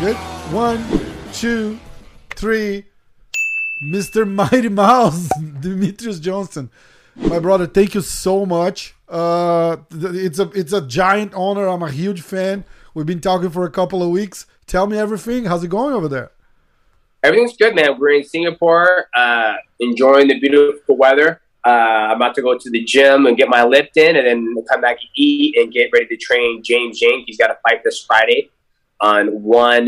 Good. One, two, three. Mr. Mighty Mouse, Demetrious Johnson. My brother, thank you so much. Uh, it's a it's a giant honor. I'm a huge fan. We've been talking for a couple of weeks. Tell me everything. How's it going over there? Everything's good, man. We're in Singapore, uh, enjoying the beautiful weather. Uh, I'm about to go to the gym and get my lift in, and then come back and eat and get ready to train James Jink. He's got a fight this Friday on one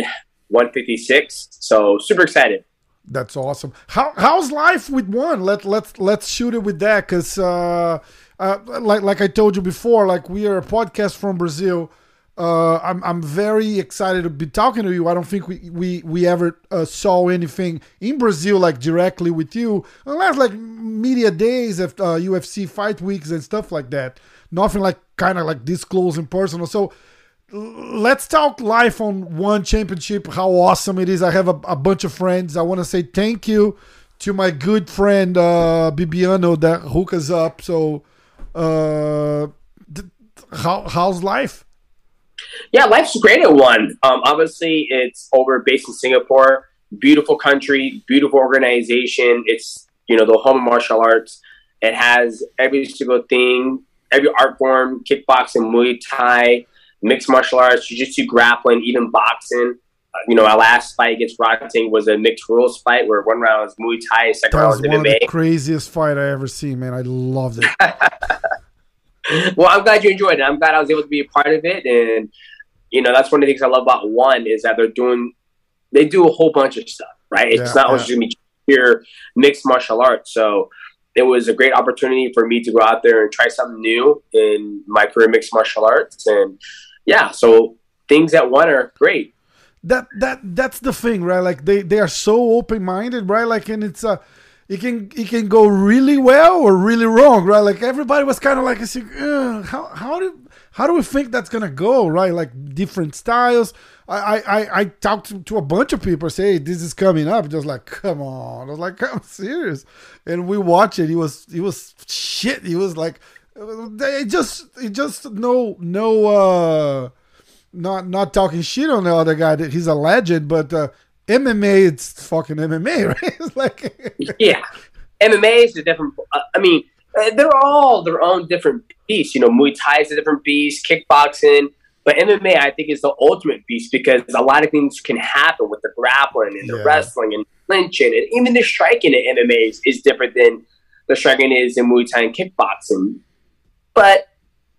156. So super excited. That's awesome. How how's life with one? Let let's let's shoot it with that because uh, uh, like like I told you before, like we are a podcast from Brazil. Uh, I'm I'm very excited to be talking to you. I don't think we we we ever uh, saw anything in Brazil like directly with you, unless like media days of uh, UFC fight weeks and stuff like that. Nothing like kind of like this close and personal. So let's talk life on one championship how awesome it is i have a, a bunch of friends i want to say thank you to my good friend uh bibiano that hook us up so uh th- how how's life yeah life's great at one um obviously it's over based in singapore beautiful country beautiful organization it's you know the home of martial arts it has every single thing every art form kickboxing muay thai mixed martial arts, jiu-jitsu, grappling, even boxing. Uh, you know, our last fight against Rodtang was a mixed rules fight where one round was Muay Thai, second that round was one MMA. of the craziest fight I ever seen, man. I loved it. well, I'm glad you enjoyed it. I'm glad I was able to be a part of it, and you know, that's one of the things I love about one is that they're doing, they do a whole bunch of stuff, right? It's yeah, not yeah. just gonna be pure mixed martial arts. So it was a great opportunity for me to go out there and try something new in my career mixed martial arts and yeah, so things that one are great. That that that's the thing, right? Like they they are so open minded, right? Like and it's a. Uh, it can it can go really well or really wrong, right? Like everybody was kind of like, how how do how do we think that's gonna go, right? Like different styles. I I I talked to, a bunch of people, say hey, this is coming up. Just like, come on, I was like, I'm serious. And we watch it. He was he was shit. He was like, they just it just no no uh not not talking shit on the other guy that he's a legend but uh mma it's fucking mma right? It's like yeah. Mma is a different uh, i mean uh, they're all their own different beasts. You know muay thai is a different beast kickboxing but mma i think is the ultimate beast because a lot of things can happen with the grappling and the yeah. wrestling and clinching and even the striking in mma is, is different than the striking is in muay thai and kickboxing. But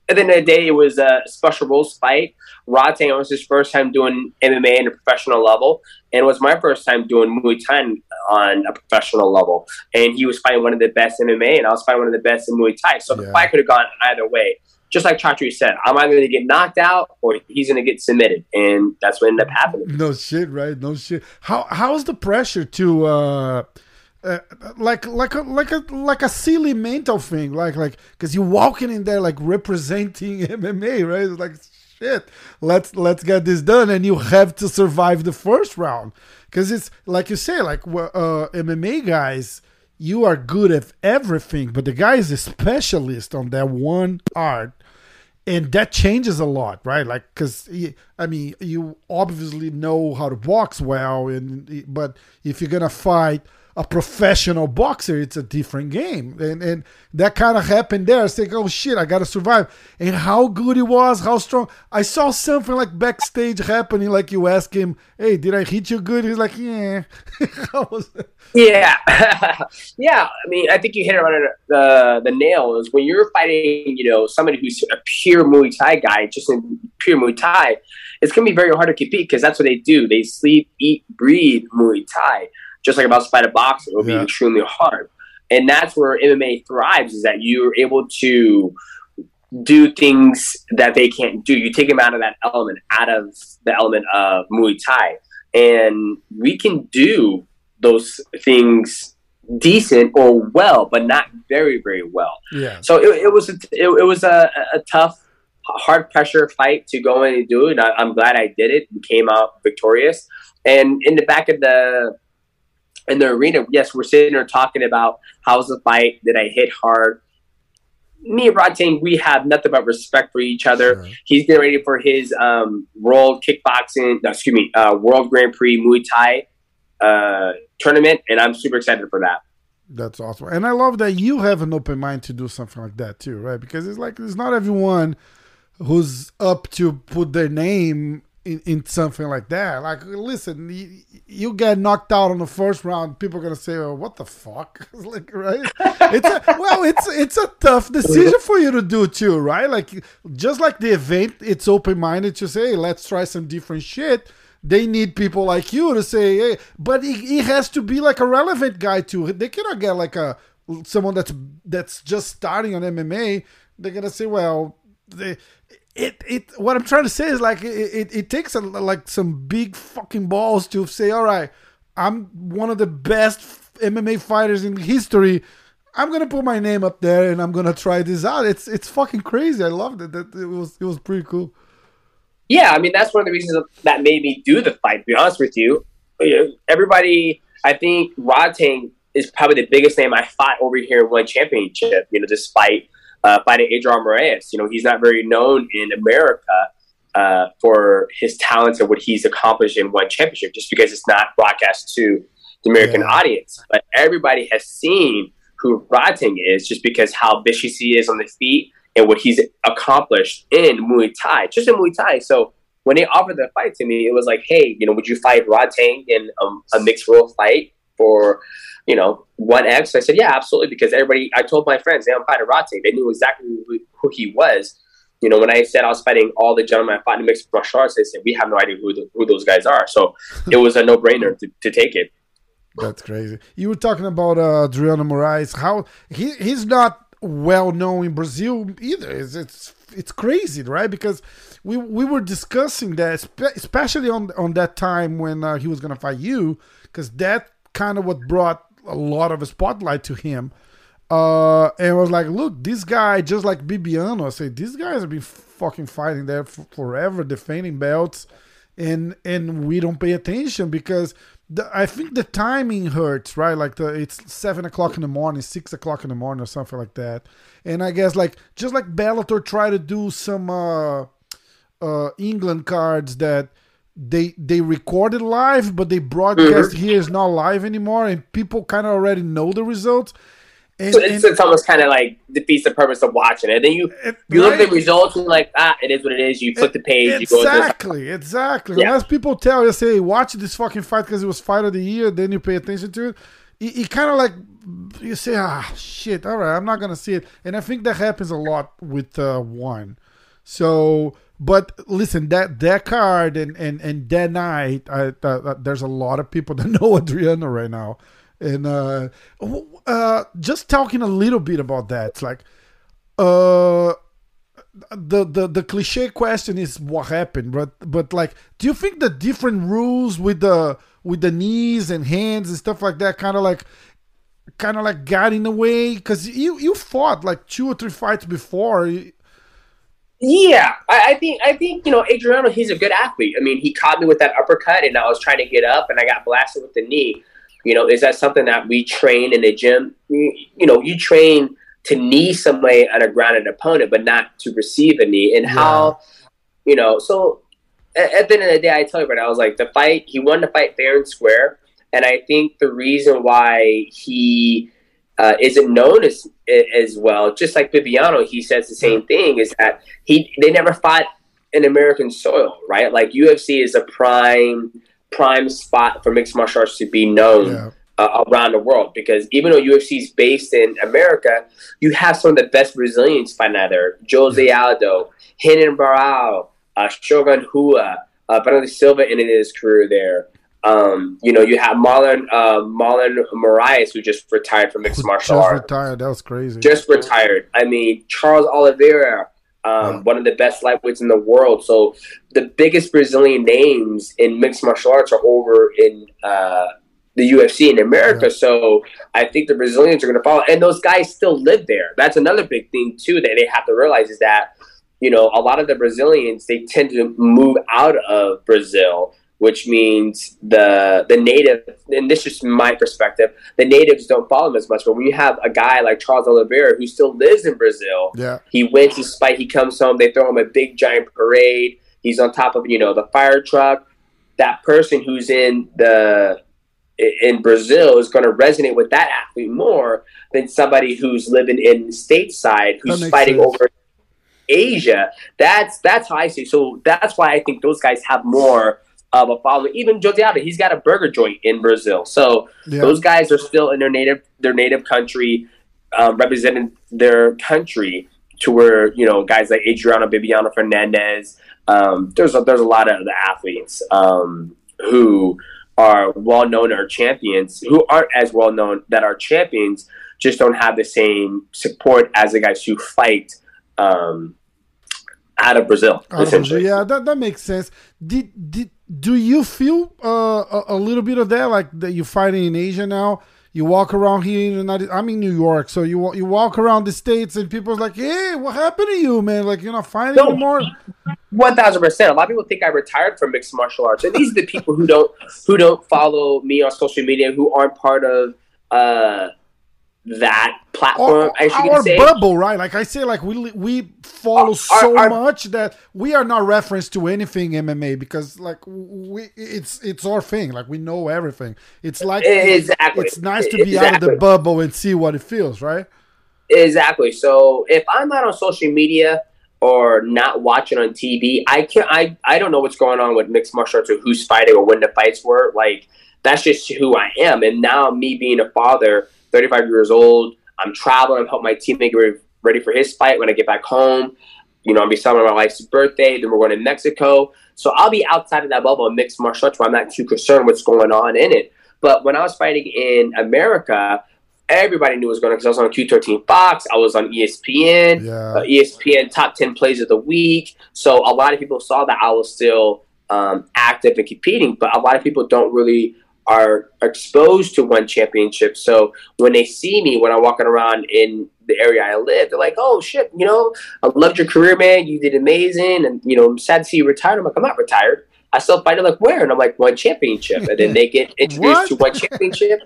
at the end of the day, it was a special rules fight. Rodtang was his first time doing MMA in a professional level, and it was my first time doing Muay Thai on a professional level. And he was fighting one of the best MMA, and I was fighting one of the best in Muay Thai. So yeah. the fight could have gone either way. Just like Chatri said, I'm either going to get knocked out or he's going to get submitted, and that's what ended up happening. No shit, right? No shit. How how's the pressure to? Uh uh, like like a like a like a silly mental thing like like because you're walking in there like representing mma right? It's like shit let's let's get this done and you have to survive the first round. Because it's like you say like uh, mma guys you are good at everything but the guy is a specialist on that one art and that changes a lot right? Like because i mean you obviously know how to box well and but if you're gonna fight a professional boxer, it's a different game. And and that kind of happened there. I like, oh shit, I gotta survive. And how good he was, how strong. I saw something like backstage happening, like you ask him, Hey, did I hit you good? He's like, Yeah. yeah. yeah. I mean, I think you hit it on the the nail is when you're fighting, you know, somebody who's a pure Muay Thai guy, just in pure Muay Thai, it's gonna be very hard to compete because that's what they do. They sleep, eat, breathe Muay Thai just like about fight a boxer, it would yeah. be extremely hard. And that's where MMA thrives is that you're able to do things that they can't do. You take them out of that element, out of the element of Muay Thai. And we can do those things decent or well, but not very, very well. Yeah. So it, it was a, it, it, was a, a tough, hard pressure fight to go in and do it. I, I'm glad I did it. We came out victorious. And in the back of the in the arena, yes, we're sitting there talking about how's the fight, did I hit hard? Me and Rodtang, we have nothing but respect for each other. Sure. He's getting ready for his um, world kickboxing, no, excuse me, uh, world Grand Prix Muay Thai uh, tournament, and I'm super excited for that. That's awesome, and I love that you have an open mind to do something like that too, right? Because it's like it's not everyone who's up to put their name in, in something like that. Like, listen, you, you, get knocked out on the first round, people are gonna say, "Oh, what the fuck?" like, right? It's a, well, it's it's a tough decision for you to do too, right? Like, just like the event, it's open minded to say, hey, "Let's try some different shit." They need people like you to say, "Hey," but he, he has to be like a relevant guy too. They cannot get like a someone that's that's just starting on MMA. They're gonna say, "Well." They, it it what I'm trying to say is like it, it, it takes a, like some big fucking balls to say, all right, I'm one of the best MMA fighters in history. I'm gonna put my name up there and I'm gonna try this out. It's it's fucking crazy. I loved it. That it was it was pretty cool. Yeah, I mean that's one of the reasons that made me do the fight. To be honest with you, everybody, I think Rodtang is probably the biggest name I fought over here in one championship. You know, this fight uh, fighting Adrian Moraes. You know, he's not very known in America uh, for his talents and what he's accomplished in one championship, just because it's not broadcast to the American yeah. audience. But everybody has seen who Rodtang is, just because how vicious he is on the feet and what he's accomplished in Muay Thai, just in Muay Thai. So when they offered the fight to me, it was like, hey, you know, would you fight Rodtang in um, a mixed rule fight for you know, one X. I said, yeah, absolutely, because everybody, I told my friends, they I'm fighting Rodtang. They knew exactly who, who, he was. You know, when I said I was fighting all the gentlemen I fought in mixed martial arts, they said, we have no idea who, the, who those guys are. So it was a no brainer to, to take it. That's crazy. You were talking about uh, Adriano Moraes. How he he's not well known in Brazil either. It's, it's it's crazy, right? Because we we were discussing that, especially on on that time when uh, he was gonna fight you, because that kind of what brought a lot of spotlight to him. Uh, and was like, look, this guy, just like Bibiano, I say, these guys have been fucking fighting there forever, defending belts, and and we don't pay attention because the, I think the timing hurts, right? Like the it's seven o'clock in the morning, six o'clock in the morning, or something like that. And I guess like just like Bellator try to do some uh, uh, England cards that they they recorded live, but they broadcast mm-hmm. here is not live anymore, and people kind of already know the results. And, so it's, and, it's almost kind of like defeats the purpose of watching it. Then you it, you right? look at the results and like ah, it is what it is. You flip the page. Exactly, exactly. Yeah. Unless people tell you, say, watch this fucking fight because it was fight of the year, then you pay attention to it. You, you kind of like you say, ah, shit. All right, I'm not gonna see it, and I think that happens a lot with uh, one. So but listen, that that card and and and that night, I, there's a lot of people that know Adriano right now, and uh, uh, just talking a little bit about that. It's like, uh, the the the cliche question is what happened, but but like, do you think the different rules with the with the knees and hands and stuff like that, kind of like kind of like got in the way because you you fought like two or three fights before yeah, I, I, think I think you know Adriano. He's a good athlete. I mean, he caught me with that uppercut, and I was trying to get up, and I got blasted with the knee. You know, is that something that we train in the gym? You, know, you train to knee somebody at a grounded opponent, but not to receive a knee. And yeah. how, you know, so at, at, the end of the day, I tell you, but I was like, the fight. He won the fight fair and square, and I think the reason why he uh, isn't known as as well. Just like Bibiano, he says the same thing: is that he they never fought in American soil, right? Like UFC is a prime prime spot for mixed martial arts to be known. Yeah. Uh, around the world because even though UFC is based in America, you have some of the best Brazilians fighting out there. Jose yeah. Aldo, Renan Barão, uh, Shogun Rua, uh, Bernardo Silva ended his career there. Um, you know, you have Marlon uh, Marlon Moraes who just retired from mixed martial arts. Just retired. That was crazy. Just retired. I mean, Charles Oliveira, um, yeah. one of the best lightweights in the world. So the biggest Brazilian names in mixed martial arts are over in uh, the UFC in America. Yeah. So I think the Brazilians are going to follow, and those guys still live there. That's another big thing too that they have to realize is that you know a lot of the Brazilians they tend to move out of Brazil which means the the native, and this is my perspective, the natives don't follow him as much. But when you have a guy like Charles Oliveira who still lives in Brazil, Yeah. he wins his fight. He comes home. They throw him a big giant parade. He's on top of you know the fire truck. That person who's in the in Brazil is going to resonate with that athlete more than somebody who's living in stateside who's fighting sense. over Asia. That's that's how I see. it. So that's why I think those guys have more of a following. Even Jose Aldo, he's got a burger joint in Brazil. So Yeah. those guys are still in their native their native country, um, representing their country to where you know guys like Adriano Bibiano Fernandes. Um, there's a, there's a lot of the athletes um, who are well known or champions who aren't as well known that are champions just don't have the same support as the guys who fight um, out of Brazil. Out of essentially. Brazil. Yeah, that, that makes sense. Did did do you feel uh, a, a little bit of that, like that you're fighting in Asia now? You walk around here in the United. I'm in New York, so you you walk around the states, and people's like, "Hey, what happened to you, man? Like you're not fighting No. anymore." One thousand percent. A lot of people think I retired from mixed martial arts, and these are the people who don't who don't follow me on social media, who aren't part of uh, that platform. Our, I should our say. bubble, right? Like I say, like we we follow Our- so our- much that we are not referenced to anything MMA because like we it's it's our thing. Like we know everything. It's like Exactly. it's nice to be out of the bubble and see what it feels, right? Exactly. So if I'm not on social media or not watching on TV, I can I I don't know what's going on with mixed martial arts or who's fighting or when the fights were. Like that's just who I am. And now me being a father, 35 years old, I'm traveling. I'm helping my teammate get ready, for his fight when I get back home. You know, I'll be celebrating my wife's birthday. Then we're going to Mexico. So I'll be outside of that bubble of mixed martial arts where I'm not too concerned what's going on in it. But when I was fighting in America, everybody knew it was going on because I was on Q13 Fox. I was on ESPN, Yeah. uh, ESPN top 10 plays of the week. So a lot of people saw that I was still um, active and competing, but a lot of people don't really are exposed to one championship. So when they see me when I'm walking around in the area I live, they're like, "Oh shit, you know, I loved your career, man. You did amazing, and you know, I'm sad to see you retired." I'm like, "I'm not retired. I still fight." They're like, "Where?" And I'm like, "One championship." And then they get introduced to one championship.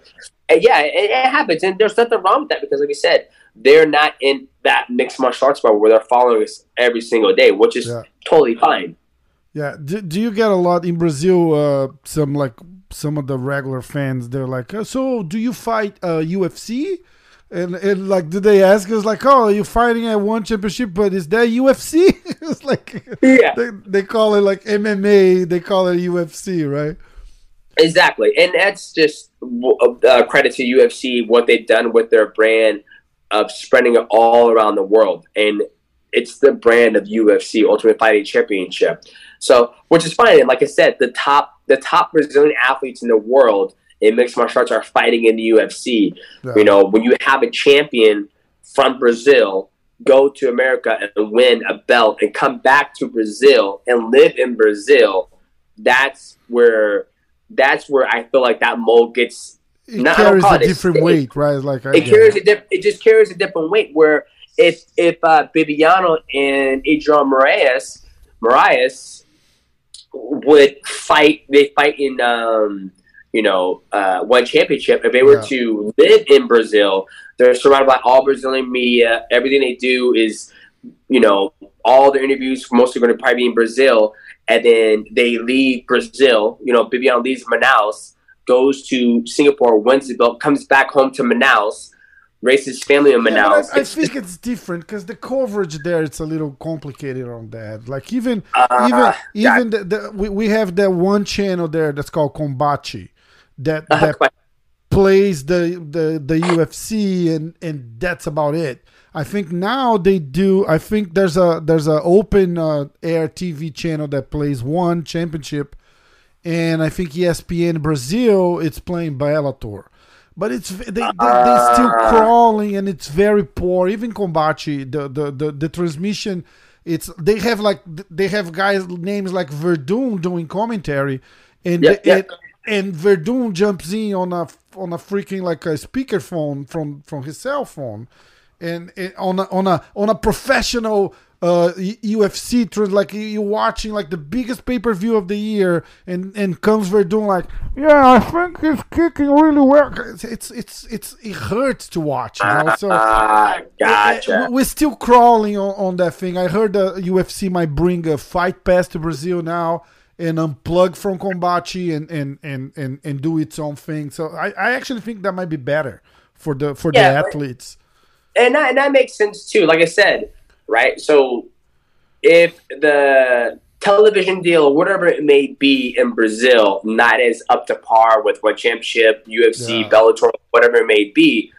And yeah, it, it happens, and there's nothing wrong with that because, like we said, they're not in that mixed martial arts bubble where they're following us every single day, which is Yeah. totally fine. Yeah. Do, do you get a lot in Brazil? Uh, some like some of the regular fans, they're like, uh, "So, do you fight uh, UFC?" And, and like, do they ask us like, "Oh, you're fighting at one championship, but is that UFC?" it's like Yeah. they, they call it like MMA. They call it UFC, right? Exactly, and that's just uh, credit to UFC what they've done with their brand of spreading it all around the world, and it's the brand of UFC Ultimate Fighting Championship. So, which is fine. And like I said, the top the top Brazilian athletes in the world in mixed martial arts are fighting in the UFC. Yeah. You know, when you have a champion from Brazil go to America and win a belt and come back to Brazil and live in Brazil, that's where that's where I feel like that mold gets It No, I don't carries a it- different it- weight, right? Like I it carries it. a diff- it just carries a different weight. Where if if uh, Bibiano and Adrian Moraes Moraes would fight, they fight in um, you know uh, one championship. If they were Yeah. to live in Brazil, they're surrounded by all Brazilian media. Everything they do is you know all their interviews mostly going to probably be in Brazil. And then they leave Brazil. You know, Bibiano leaves Manaus goes to Singapore, wins the belt, comes back home to Manaus, his family in Manaus. but I, I think it's different because the coverage there it's a little complicated on that. Like even Uh, even yeah. even the, the, we, we have that one channel there that's called Combate that Uh, that plays the, the the UFC and and that's about it. I think now they do. I think there's a there's a open uh, air TV channel that plays one championship, and I think ESPN Brazil it's playing Bellator, but it's they they, still Ah. crawling and it's very poor. Even Combate the the the, the transmission. It's they have like they have guys names like Werdum doing commentary, and Yep, yep. and and Werdum jumps in on a on a freaking like a speakerphone from from his cell phone, and, and on a, on a on a professional uh, UFC trends. Like you're watching like the biggest pay per view of the year, and and comes Werdum like, yeah, I think he's kicking really well. It's it's it's, it's it hurts to watch. You know? So Ah, gotcha. we're still crawling on, on that thing. I heard the UFC might bring a fight pass to Brazil now and unplug from Combate and and and and, and do its own thing. So I, I actually think that might be better for the for Yeah, the athletes. and that, and that makes sense too. Like I said, right? So if the television deal or whatever it may be in Brazil not as up to par with what championship, UFC, Yeah. Bellator, whatever it may be,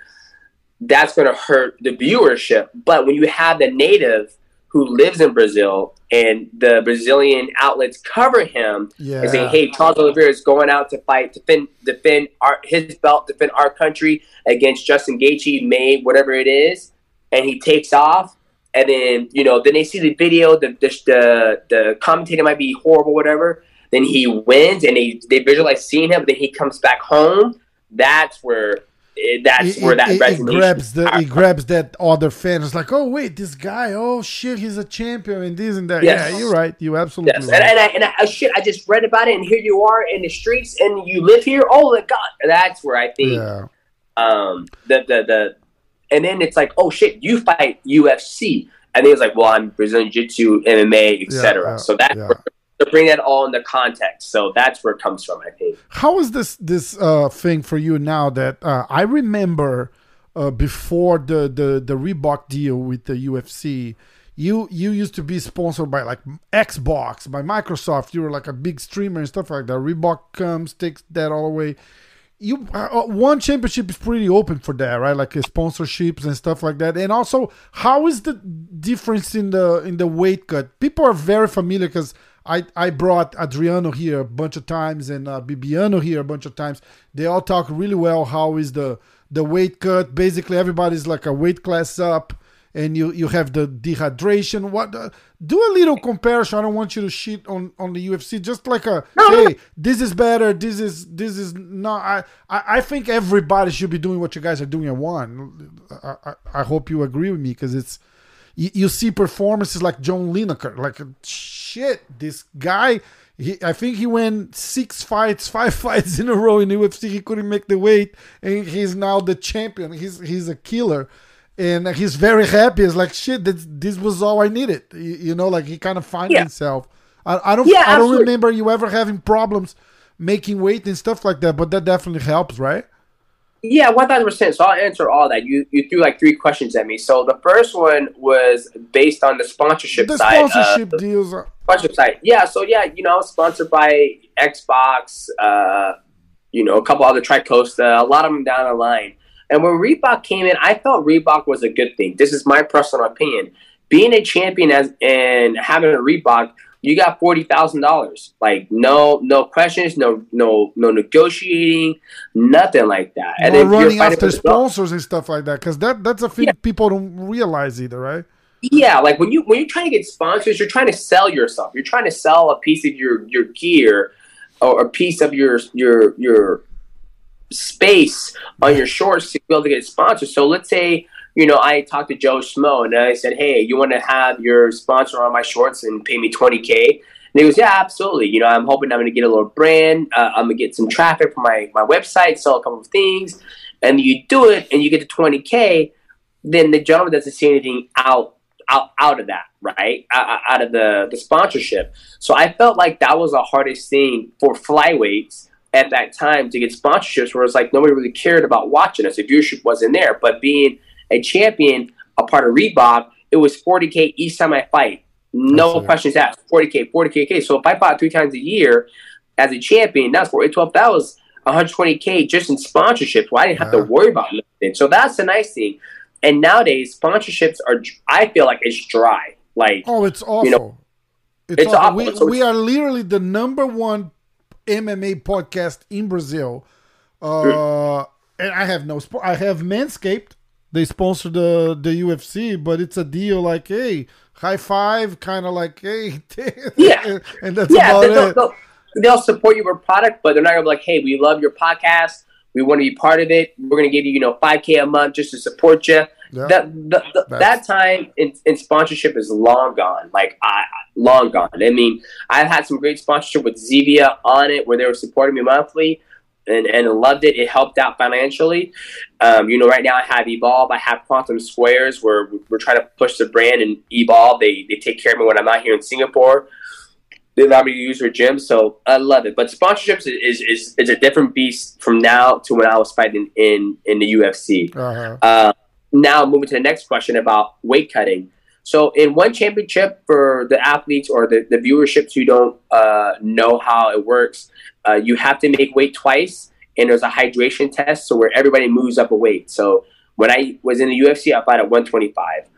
that's going to hurt the viewership. But when you have the native who lives in Brazil and the Brazilian outlets cover him Yeah. and say, "Hey, Charles Oliveira is going out to fight, defend, defend our his belt, defend our country against Justin Gaethje, May, whatever it is," and he takes off, and then you know, then they see the video, the the the, the commentator might be horrible, whatever. Then he wins, and they they visualize seeing him. Then he comes back home. That's where. It, that's It, where that it- it grabs the he grabs that other fan. It's like, oh wait, this guy, oh shit, he's a champion and this and that. Yes. Yeah, you're right. You absolutely Yes, right. and, and, I, and I, oh, shit, I just read about it, and here you are in the streets, and you live here. Oh my god, that's where I think yeah. um, the, the the and then it's like, oh shit, you fight UFC, and then it's like, well, I'm Brazilian Jiu-Jitsu, MMA, etc. yeah, so that's yeah. where, to bring that all into context. So that's where it comes from, I think. How is this this uh, thing for you now that uh, I remember uh, before the, the the Reebok deal with the UFC? You you used to be sponsored by like Xbox, by Microsoft. You were like a big streamer and stuff like that. Reebok comes, takes that all away. You uh, uh, one championship is pretty open for that, right? Like uh, sponsorships and stuff like that. And also, how is the difference in the in the weight cut? People are very familiar because I I brought Adriano here a bunch of times and uh, Bibiano here a bunch of times. They all talk really well. How is the the weight cut? Basically, everybody's like a weight class up, and you you have the dehydration. What uh, do a little comparison? I don't want you to shit on on the UFC. Just like a hey, this is better. This is this is not. I I, I think everybody should be doing what you guys are doing at one. I I, I hope you agree with me because it's you, you see performances like John Lineker, like shit, this guy. He, I think he went six fights, five fights in a row in UFC. He couldn't make the weight, and he's now the champion. He's he's a killer, and he's very happy. It's like shit. This this was all I needed. You, you know, like he kind of found Yeah. himself. I, I don't Yeah, I don't remember you ever having problems making weight and stuff like that, but that definitely helps, right? Yeah, one thousand percent. So I'll answer all that. You you threw like three questions at me. So the first one was based on the sponsorship The side. uh, sponsorship deals. Are, sponsorship side. Yeah, so yeah, you know, sponsored by Xbox, uh, you know, a couple other Tricosta, a lot of them down the line. And when Reebok came in, I felt Reebok was a good thing. This is my personal opinion. Being a champion as and having a Reebok, you got forty thousand dollars. Like no, no questions, no, no, no negotiating, nothing like that. and then running after sponsors and stuff like that, because that that's a thing Yeah. people don't realize either, right? Yeah, like when you when you're trying to get sponsors, you're trying to sell yourself. You're trying to sell a piece of your your gear or a piece of your your your space on your shorts to be able to get sponsors. So let's say you know I talked to Joe Schmo and I said, hey, you want to have your sponsor on my shorts and pay me twenty k. And he goes, yeah, absolutely. You know, I'm hoping I'm going to get a little brand. Uh, I'm going to get some traffic from my, my website, sell a couple of things. And you do it and you get to 20K, then the gentleman doesn't see anything out out out of that, right? Out, out of the the sponsorship. So I felt like that was the hardest thing for flyweights at that time to get sponsorships, where it's like nobody really cared about watching us. The viewership wasn't there. But being a champion, a part of Reebok, it was 40k each time I fight. No questions asked. 40k, 40k. okay. So if I fought three times a year as a champion, that's 4 12. That was 120k just in sponsorships. Well, I didn't have Yeah. to worry about nothing. So that's the nice thing. And nowadays, sponsorships are, I feel like it's dry. Like, Oh, it's awful. know, it's, it's awful. awful. We, So we are literally the number one MMA podcast in Brazil. Uh, and I have no sport. I have Manscaped. They sponsor the the UFC, but it's a deal like, hey, high five, kind of like, hey, Yeah. and that's yeah, about they- they'll, it. they'll, they'll support you with product, but they're not gonna be like, "Hey, we love your podcast. We want to be part of it. We're gonna give you, you know, five k a month just to support you." Yeah. that the, the, that time in, in, sponsorship is long gone. Like I long gone. I mean, I've had some great sponsorship with Zevia on it, where they were supporting me monthly. And, and loved it. It helped out financially. Um, you know, right now I have Evolve. I have Quantum Squares where we're trying to push the brand and Evolve. They, they take care of me when I'm out here in Singapore they allow me to use her gym, so I love it. But sponsorships is, is is a different beast from now to when I was fighting in in the UFC. Uh-huh. Uh, now moving to the next question about weight cutting. So in one championship for the athletes or the, the viewerships who don't uh, know how it works, uh, you have to make weight twice, and there's a hydration test, so where everybody moves up a weight. So when I was in the UFC, I fought at 125.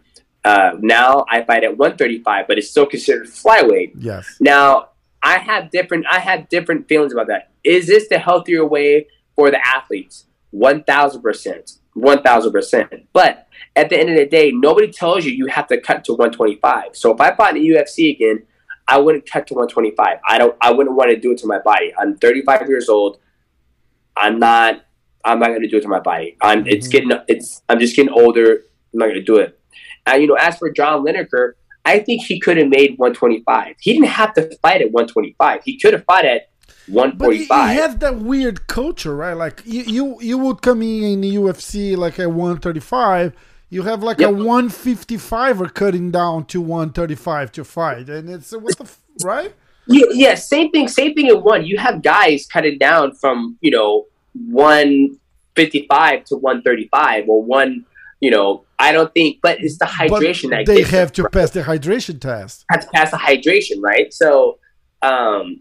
Uh, now I fight at 135, but it's still considered flyweight. Yes. Now I have different I have different feelings about that. Is this the healthier way for the athletes? One thousand percent, one thousand percent. But at the end of the day, nobody tells you you have to cut to 125. So if I fought in the UFC again, I wouldn't cut to 125. I don't. I wouldn't want to do it to my body. I'm 35 years old. I'm not. I'm not going to do it to my body. I'm. Mm-hmm. It's getting. It's. I'm just getting older. I'm not going to do it. And you know, as for John Lineker, I think he could have made 125. He didn't have to fight at 125. He could have fought at 145. But he, he has that weird culture, right? Like you, you, you would come in in the UFC like at 135. You have like yep. a 155er cutting down to 135 to fight, and it's what the right? Yeah, yeah, same thing. Same thing in one. You have guys cutting down from you know 155 to 135 or one you know, I don't think, but it's the hydration but that they have to right? pass the hydration test. Have to pass the hydration, right? So, um,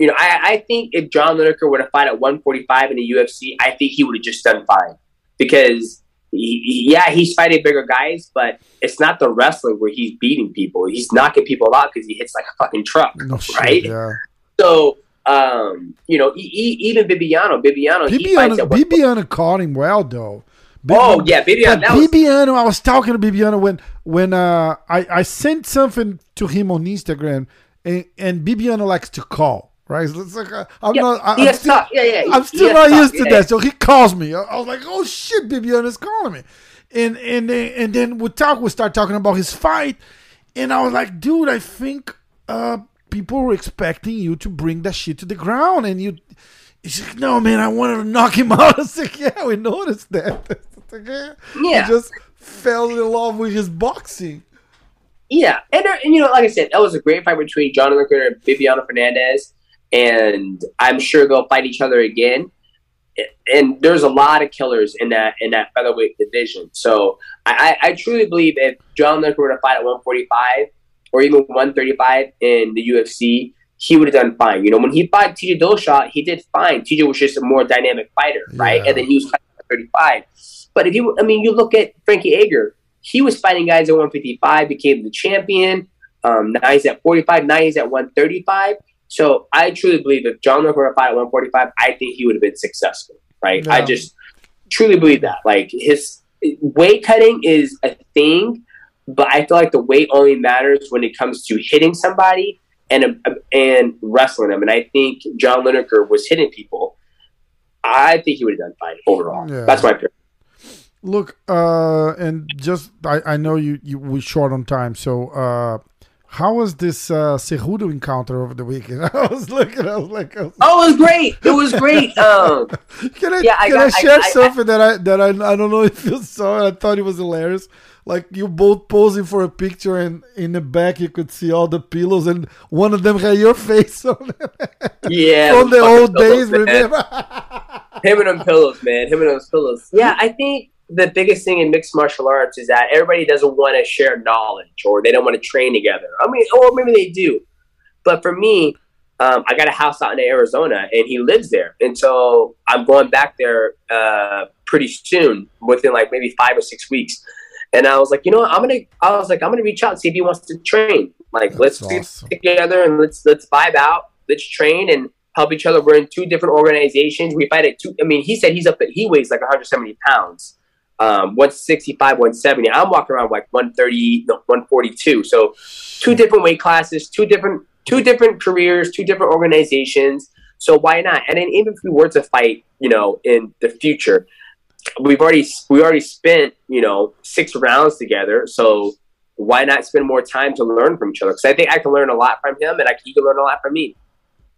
you know, I, I think if John Lineker were to fight at 145 in the UFC, I think he would have just done fine because. He, yeah, he's fighting bigger guys, but it's not the wrestling where he's beating people. He's knocking people out because he hits like a fucking truck, no right? Shit, yeah. So, um, you know, even Bibiano, Bibiano, Bibiano, Bibiano caught him well though. oh yeah, Bibiano. Bibiano, I was talking to Bibiano when when uh, I I sent something to him on Instagram, and, and Bibiano likes to call. Right, it's like uh, I'm yeah, not. I, am still, yeah, yeah. I'm still not used to yeah. that. So he calls me. I, I was like, "Oh shit, Bibiano's calling me," and and and then we talk. We start talking about his fight, and I was like, "Dude, I think uh, people were expecting you to bring that shit to the ground, and you." He's like, "No, man, I wanted to knock him out." I was like, "Yeah, we noticed that." Yeah. He just fell in love with his boxing. Yeah, and, uh, and you know, like I said, that was a great fight between John Lineker and Bibiano Fernandes, and I'm sure they'll fight each other again. And there's a lot of killers in that in that featherweight division. So I, I truly believe if John Lineker were to fight at 145 or even 135 in the UFC, he would have done fine. You know, when he fought TJ Dillashaw, he did fine. TJ was just a more dynamic fighter, right? Yeah. And then he was fighting at 35. But if you, I mean, you look at Frankie Edgar, he was fighting guys at 155, became the champion. Um, now he's at 45. Now he's at 135. So I truly believe if John were to fight at 145, I think he would have been successful. Right? I just truly believe that. Like his weight cutting is a thing, but I feel like the weight only matters when it comes to hitting somebody and and wrestling them. And I think John Lineker was hitting people. I think he would have done fine overall. Yeah. That's my opinion. Look, uh, and just I, I know you, you we short on time, so uh, how was this uh, Cejudo encounter over the weekend? I was looking, I was like, I was oh, it was great. It was great. Um, can I, yeah, I, can I, I share I, something that I that I, I don't know if you saw? I thought it was hilarious. Like you both posing for a picture, and in the back you could see all the pillows, and one of them had your face on it. Yeah, from the old days. Man. Remember? Him and them pillows, man. Him and those pillows. Yeah, I think the biggest thing in mixed martial arts is that everybody doesn't want to share knowledge or they don't want to train together. I mean, or maybe they do. But for me, um, I got a house out in Arizona and he lives there. And so I'm going back there uh, pretty soon, within like maybe five or six weeks. And I was like, you know what? I'm gonna. I was like, I'm gonna reach out and see if he wants to train. Like, That's let's awesome. get together and let's let's vibe out. Let's train and help each other. We're in two different organizations. We fight at two. I mean, he said he's up. At, he weighs like 170 pounds um, 165, 170. I'm walking around like 130, no, 142. So two different weight classes, two different two different careers, two different organizations. So why not? And then even if we were to fight, you know, in the future, we've already we already spent you know six rounds together, so why not spend more time to learn from each other? Because I think I can learn a lot from him, and I he can learn a lot from me.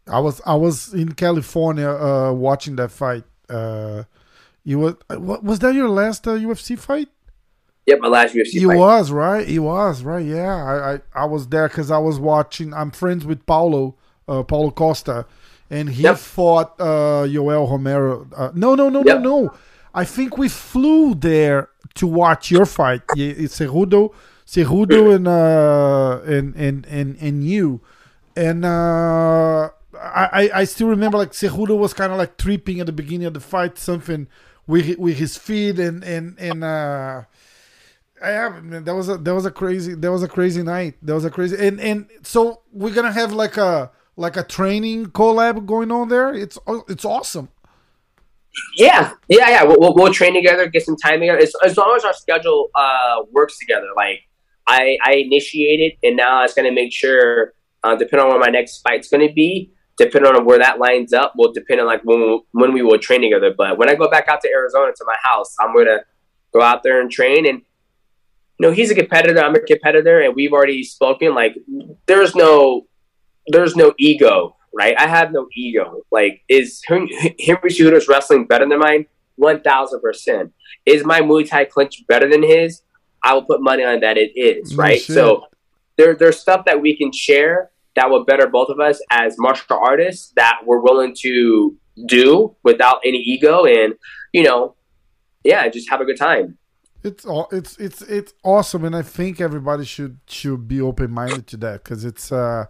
I was I was in California uh, watching that fight. Uh, you was was that your last uh, UFC fight? Yep, my last UFC. He fight. was right. He was right. Yeah, I I, I was there because I was watching. I'm friends with Paulo uh, Paulo Costa, and he yep. fought uh, Yoel Romero. Uh, no, no, no, yep. no, no. I think we flew there to watch your fight. Cejudo, Cejudo, and uh, and and and and you, and uh, I I still remember like Cejudo was kind of like tripping at the beginning of the fight, something with with his feet and and and. Uh, I have man. That was a that was a crazy that was a crazy night. That was a crazy and and so we're gonna have like a like a training collab going on there. It's it's awesome. Yeah, yeah, yeah. We'll, we'll, train together, get some time together. As, as long as our schedule uh, works together. Like I, I initiated, and now I was to make sure, uh, depending on where my next fight's to be, depending on where that lines up, will depend on like when we, when we will train together. But when I go back out to Arizona to my house, I'm going to go out there and train. And you know, he's a competitor. I'm a competitor, and we've already spoken. Like, there's no there's no ego, right? I have no ego. Like, is Henry Cejudo's wrestling better than mine? One thousand percent. Is my Muay Thai clinch better than his? I will put money on that. It is right. so there, there's stuff that we can share that would better both of us as martial artists that we're willing to do without any ego and you know, yeah, just have a good time. It's all it's it's it's awesome, and I think everybody should should be open minded to that because it's uh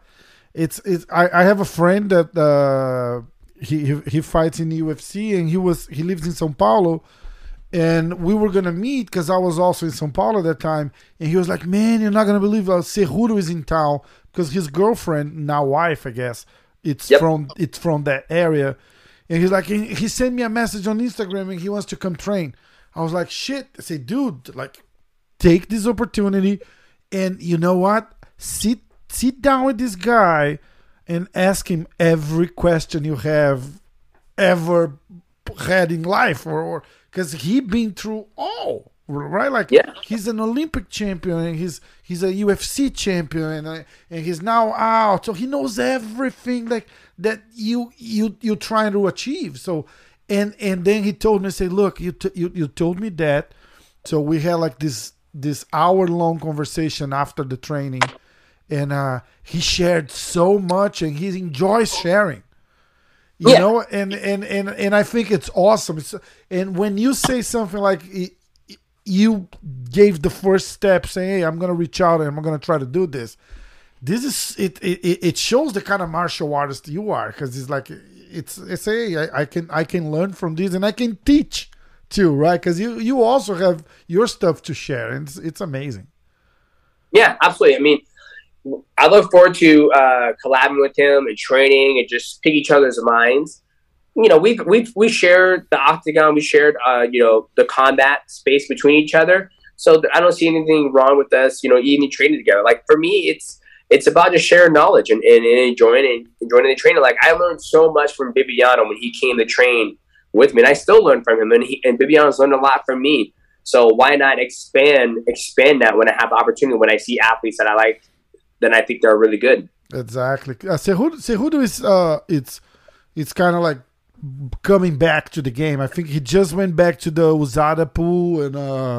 it's it's I, I have a friend that uh, he he fights in UFC and he was he lives in São Paulo and we were gonna meet because I was also in São Paulo at that time and he was like man you're not gonna believe uh, Cejudo is in town because his girlfriend now wife I guess it's yep. from it's from that area. And he's like he sent me a message on Instagram and he wants to come train. I was like shit. I say dude like take this opportunity and you know what? Sit sit down with this guy and ask him every question you have ever had in life or because he been through all right like yeah. he's an olympic champion and he's he's a ufc champion and, and he's now out so he knows everything like that you you you're trying to achieve so and and then he told me say look you t- you, you told me that so we had like this this hour long conversation after the training and uh, he shared so much, and he enjoys sharing. You yeah. know, and, and and and I think it's awesome. It's, and when you say something like you gave the first step, saying, "Hey, I'm gonna reach out and I'm gonna try to do this," this is it. It, it shows the kind of martial artist you are because it's like it's it's hey, I, I can I can learn from this and I can teach too, right? Because you you also have your stuff to share, and it's, it's amazing. Yeah, absolutely. I mean, I look forward to uh, collabing with him and training and just pick each other's minds. You know, we've we've we shared the octagon, we shared uh, you know the combat space between each other. So I don't see anything wrong with us, you know, even training together. Like for me, it's it's about just sharing knowledge and, and, and enjoying and enjoying the training. Like I learned so much from Bibiano when he came to train with me, and I still learn from him, and he and Bibiano's learned a lot from me. So why not expand expand that when I have opportunity when I see athletes that I like then I think they're really good. Exactly. Uh, Cejudo, Cejudo is uh, it's it's kind of like coming back to the game. I think he just went back to the USADA pool and uh,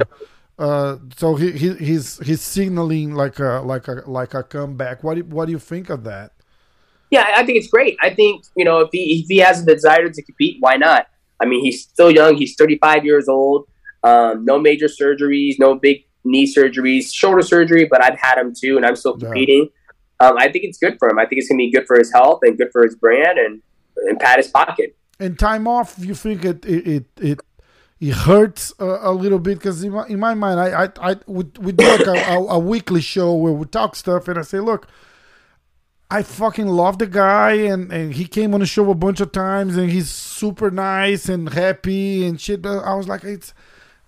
uh, so he, he he's he's signaling like a like a like a comeback. What do, what do you think of that? Yeah, I think it's great. I think you know if he if he has the desire to compete, why not? I mean, he's still young. He's 35 years old. Um, no major surgeries, no big knee surgeries, shoulder surgery, but I've had them too, and I'm still competing. Yeah. Um, I think it's good for him. I think it's going to be good for his health and good for his brand and, and pat his pocket. And time off, you think it it it, it, hurts a, a, little bit because in my, in my mind, I I, I we, we do like a, a, a weekly show where we talk stuff, and I say, look. I fucking love the guy, and, and he came on the show a bunch of times, and he's super nice and happy and shit. But I was like, it's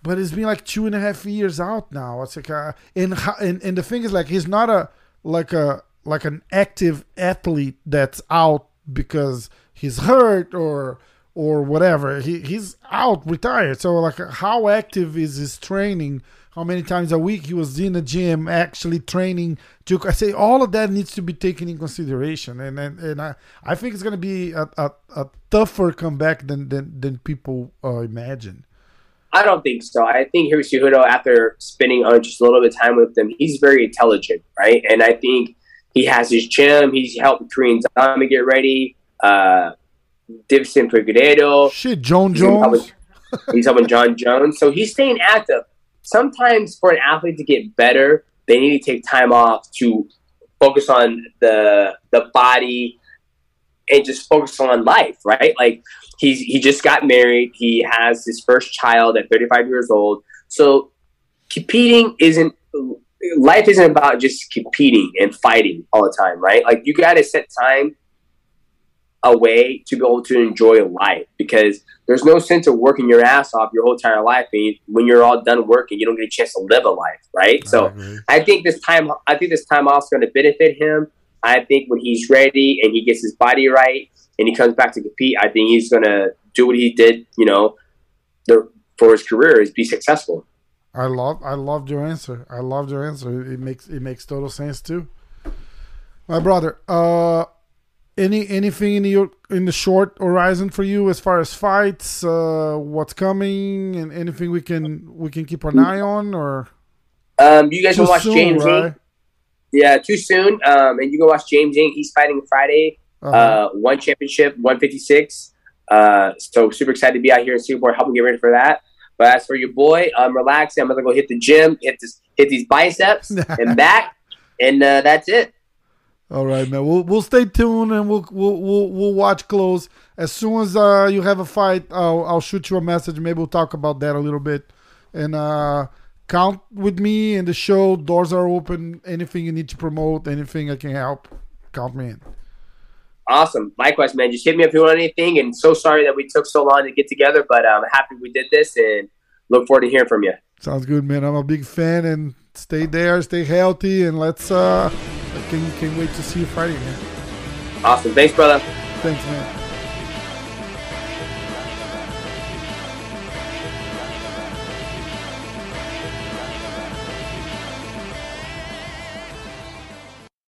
but it's been like two and a half years out now. It's like, a, and, and and the thing is, like, he's not a like a like an active athlete that's out because he's hurt or or whatever. He he's out, retired. So like, how active is his training? How many times a week he was in the gym actually training? To I say all of that needs to be taken in consideration, and and, and I, I think it's going to be a, a, a, tougher comeback than than, than people uh, imagine. I don't think so. I think Henry Cejudo, after spending on just a little bit of time with them, he's very intelligent, right? And I think he has his gym. He's helped Korean Zombie get ready. Uh, Deiveson Figueiredo. Shit, Jon Jones. He's helping Jon Jones. So he's staying active. Sometimes for an athlete to get better, they need to take time off to focus on the the body and just focus on life, right? Like he's he just got married. He has his first child at 35 years old. So competing isn't life isn't about just competing and fighting all the time, right? Like you got to set time away to be able to enjoy life because there's no sense of working your ass off your whole entire life and when you're all done working you don't get a chance to live a life right so I think this time I think this time off is going to benefit him I think when he's ready and he gets his body right and he comes back to compete, I think he's going to do what he did, you know, the, for his career is be successful. I love I loved your answer. I loved your answer. It makes it makes total sense too. My brother, uh any anything in your in the short horizon for you as far as fights, uh what's coming and anything we can we can keep an eye on or um you guys can watch soon, James right? Yeah, too soon. Um and you can watch James Eng. He's fighting Friday uh-huh. Uh, one championship, 156. Uh, so super excited to be out here in Singapore, helping get ready for that. But as for your boy, I'm relaxing. I'm gonna go hit the gym, hit this, hit these biceps and back, and uh, that's it. All right, man. We'll we'll stay tuned and we'll we'll we'll, we'll watch close. As soon as uh, you have a fight, I'll I'll shoot you a message. Maybe we'll talk about that a little bit. And uh, count with me in the show. Doors are open. Anything you need to promote, anything I can help, count me in. Awesome. Likewise, man. Just hit me if you want anything. And so sorry that we took so long to get together, but I'm happy we did this and look forward to hearing from you. Sounds good, man. I'm a big fan and stay there, stay healthy, and let's uh can can wait to see you Friday, man. Awesome. Thanks, brother. Thanks, man.